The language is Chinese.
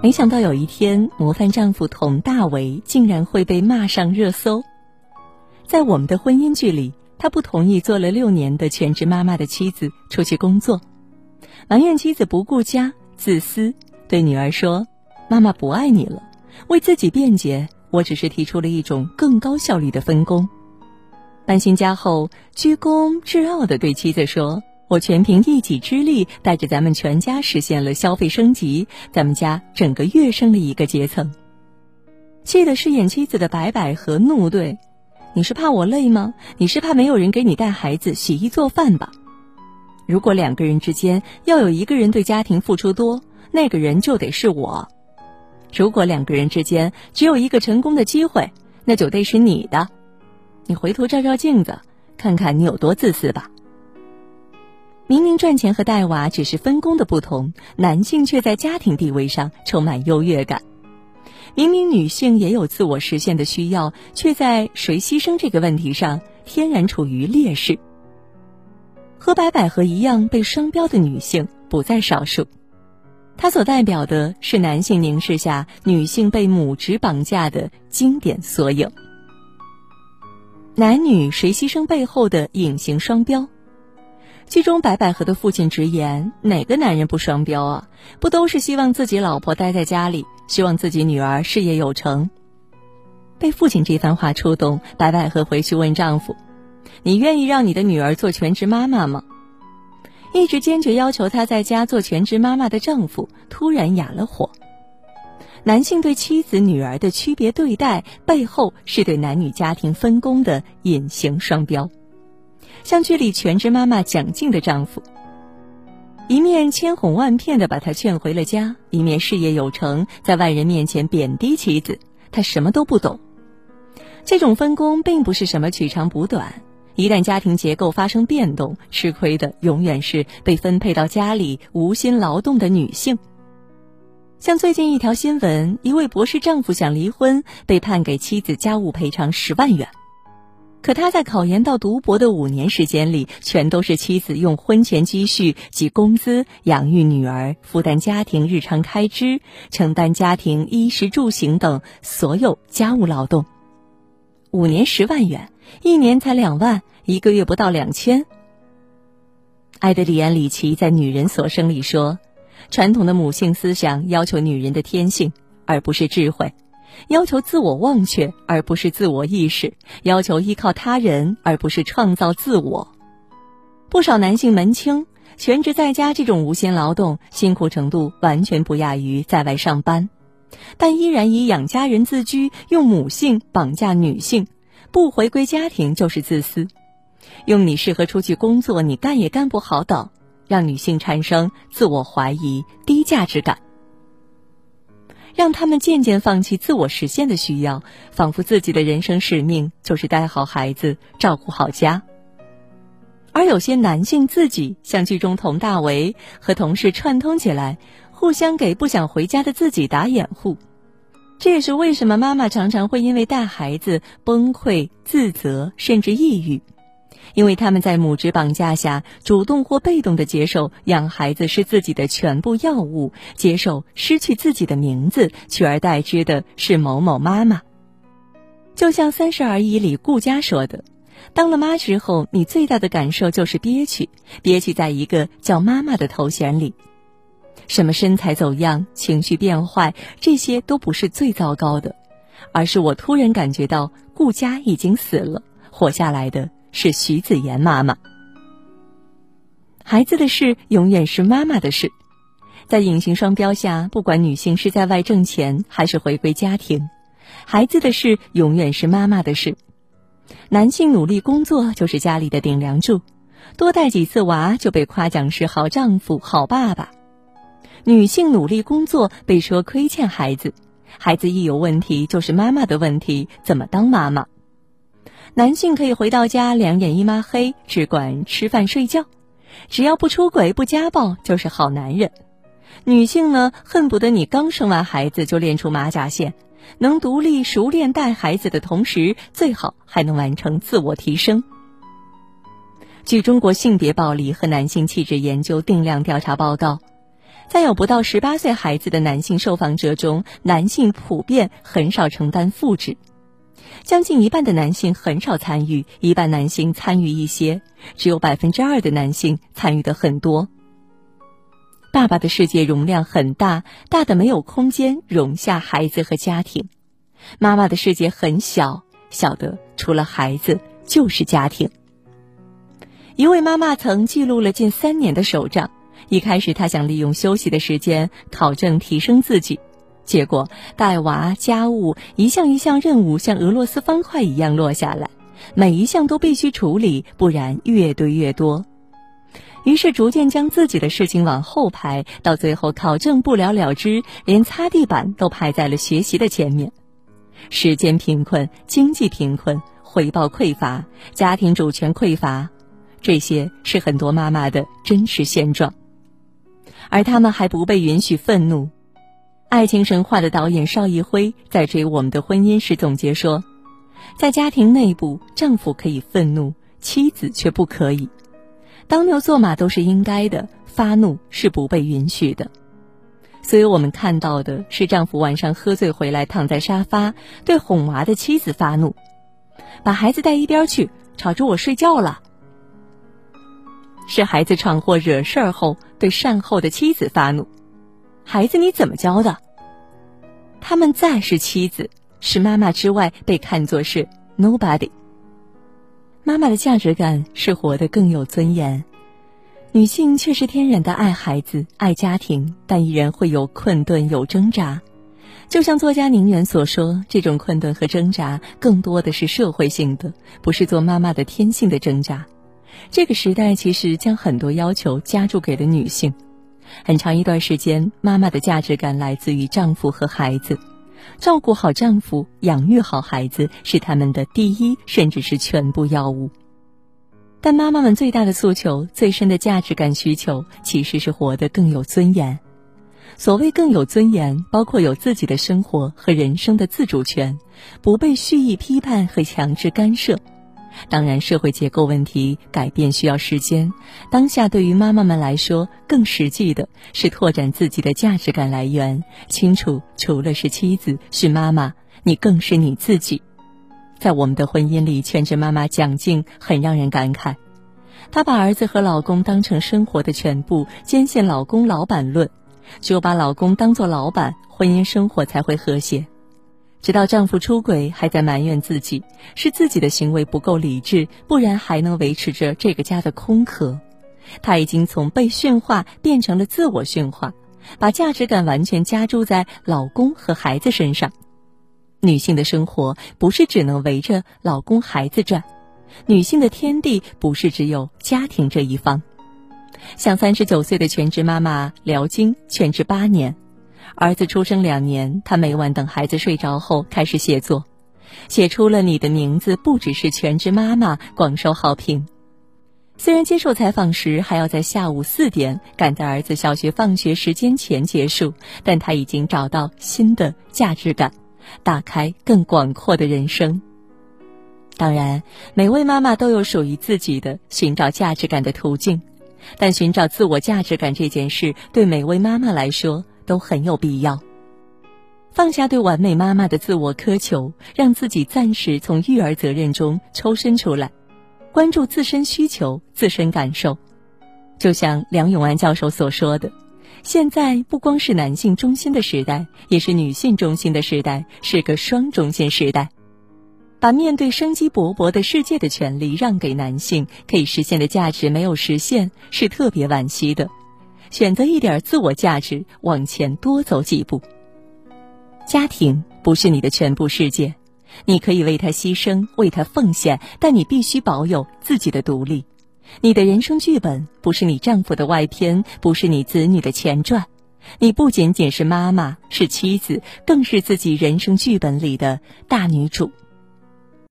没想到有一天，模范丈夫佟大为竟然会被骂上热搜。在我们的婚姻剧里，他不同意做了六年的全职妈妈的妻子出去工作，埋怨妻子不顾家、自私，对女儿说：“妈妈不爱你了。”为自己辩解，我只是提出了一种更高效率的分工。搬新家后，居功至傲地对妻子说：“我全凭一己之力，带着咱们全家实现了消费升级，咱们家整个跃升了一个阶层。”气得饰演妻子的白百合怒怼：“你是怕我累吗？你是怕没有人给你带孩子、洗衣做饭吧？如果两个人之间要有一个人对家庭付出多，那个人就得是我。”如果两个人之间只有一个成功的机会，那就得是你的。你回头照照镜子，看看你有多自私吧。明明赚钱和带娃只是分工的不同，男性却在家庭地位上充满优越感。明明女性也有自我实现的需要，却在谁牺牲这个问题上天然处于劣势。和白百合一样被双标的女性不在少数。她所代表的是男性凝视下女性被母职绑架的经典缩影。男女谁牺牲背后的隐形双标。剧中白百合的父亲直言：“哪个男人不双标啊？不都是希望自己老婆待在家里，希望自己女儿事业有成？”被父亲这番话触动，白百合回去问丈夫：“你愿意让你的女儿做全职妈妈吗？”一直坚决要求她在家做全职妈妈的丈夫突然哑了火。男性对妻子、女儿的区别对待背后，是对男女家庭分工的隐形双标。像剧里全职妈妈蒋静的丈夫，一面千哄万骗的把她劝回了家，一面事业有成，在外人面前贬低妻子，他什么都不懂。这种分工并不是什么取长补短。一旦家庭结构发生变动，吃亏的永远是被分配到家里无心劳动的女性。像最近一条新闻，一位博士丈夫想离婚，被判给妻子家务赔偿十万元，可他在考研到读博的五年时间里，全都是妻子用婚前积蓄及工资养育女儿，负担家庭日常开支，承担家庭衣食住行等所有家务劳动。五年十万元，一年才两万，一个月不到两千。埃德里安·里奇在《女人所生》里说：“传统的母性思想要求女人的天性，而不是智慧；要求自我忘却，而不是自我意识；要求依靠他人，而不是创造自我。”不少男性门清，全职在家这种无心劳动，辛苦程度完全不亚于在外上班。但依然以养家人自居，用母性绑架女性，不回归家庭就是自私，用你适合出去工作，你干也干不好等，让女性产生自我怀疑、低价值感，让他们渐渐放弃自我实现的需要，仿佛自己的人生使命就是带好孩子、照顾好家。而有些男性自己像剧中佟大为和同事串通起来。互相给不想回家的自己打掩护，这也是为什么妈妈常常会因为带孩子崩溃、自责，甚至抑郁，因为他们在母职绑架下，主动或被动的接受养孩子是自己的全部要务，接受失去自己的名字，取而代之的是某某妈妈。就像《三十而已》里顾佳说的：“当了妈之后，你最大的感受就是憋屈，憋屈在一个叫妈妈的头衔里。”什么身材走样、情绪变坏，这些都不是最糟糕的，而是我突然感觉到顾佳已经死了，活下来的是徐子言妈妈。孩子的事永远是妈妈的事，在隐形双标下，不管女性是在外挣钱还是回归家庭，孩子的事永远是妈妈的事。男性努力工作就是家里的顶梁柱，多带几次娃就被夸奖是好丈夫、好爸爸。女性努力工作被说亏欠孩子，孩子一有问题就是妈妈的问题，怎么当妈妈？男性可以回到家两眼一抹黑，只管吃饭睡觉，只要不出轨不家暴就是好男人。女性呢，恨不得你刚生完孩子就练出马甲线，能独立熟练带孩子的同时，最好还能完成自我提升。据中国性别暴力和男性气质研究定量调查报告。在有不到十八岁孩子的男性受访者中，男性普遍很少承担副职，将近一半的男性很少参与，一半男性参与一些，只有百分之二的男性参与的很多。爸爸的世界容量很大，大的没有空间容下孩子和家庭；妈妈的世界很小，小的除了孩子就是家庭。一位妈妈曾记录了近三年的手账。一开始，她想利用休息的时间考证提升自己，结果带娃、家务一项一项任务像俄罗斯方块一样落下来，每一项都必须处理，不然越堆越多。于是逐渐将自己的事情往后排，到最后考证不了了之，连擦地板都排在了学习的前面。时间贫困、经济贫困、回报匮乏、家庭主权匮乏，这些是很多妈妈的真实现状。而他们还不被允许愤怒。爱情神话的导演邵艺辉在追《我们的婚姻》时总结说，在家庭内部，丈夫可以愤怒，妻子却不可以。当牛做马都是应该的，发怒是不被允许的。所以我们看到的是，丈夫晚上喝醉回来，躺在沙发，对哄娃的妻子发怒，把孩子带一边去，吵着我睡觉了。是孩子闯祸惹事儿后，对善后的妻子发怒：“孩子你怎么教的？”他们再是妻子，是妈妈之外被看作是 nobody。妈妈的价值感是活得更有尊严。女性确实天然的爱孩子、爱家庭，但依然会有困顿、有挣扎。就像作家宁远所说，这种困顿和挣扎更多的是社会性的，不是做妈妈的天性的挣扎。这个时代其实将很多要求加注给了女性，很长一段时间，妈妈的价值感来自于丈夫和孩子，照顾好丈夫，养育好孩子是他们的第一，甚至是全部要务。但妈妈们最大的诉求、最深的价值感需求，其实是活得更有尊严。所谓更有尊严，包括有自己的生活和人生的自主权，不被蓄意批判和强制干涉。当然，社会结构问题改变需要时间。当下对于妈妈们来说，更实际的是拓展自己的价值感来源，清楚除了是妻子、是妈妈，你更是你自己。在我们的婚姻里，全职妈妈蒋静很让人感慨。她把儿子和老公当成生活的全部，坚信老公老板论，只有把老公当做老板，婚姻生活才会和谐。直到丈夫出轨，还在埋怨自己是自己的行为不够理智，不然还能维持着这个家的空壳。她已经从被驯化变成了自我驯化，把价值感完全加注在老公和孩子身上。女性的生活不是只能围着老公孩子转，女性的天地不是只有家庭这一方。像三十九岁的全职妈妈辽晶，全职八年。儿子出生两年，他每晚等孩子睡着后开始写作，写出了你的名字不只是全职妈妈，广受好评。虽然接受采访时还要在下午四点赶在儿子小学放学时间前结束，但他已经找到新的价值感，打开更广阔的人生。当然，每位妈妈都有属于自己的寻找价值感的途径，但寻找自我价值感这件事对每位妈妈来说。都很有必要。放下对完美妈妈的自我苛求，让自己暂时从育儿责任中抽身出来，关注自身需求、自身感受。就像梁永安教授所说的，现在不光是男性中心的时代，也是女性中心的时代，是个双中心时代。把面对生机勃勃的世界的权利让给男性，可以实现的价值没有实现，是特别惋惜的。选择一点自我价值，往前多走几步。家庭不是你的全部世界，你可以为他牺牲，为他奉献，但你必须保有自己的独立。你的人生剧本不是你丈夫的外篇，不是你子女的前传。你不仅仅是妈妈，是妻子，更是自己人生剧本里的大女主。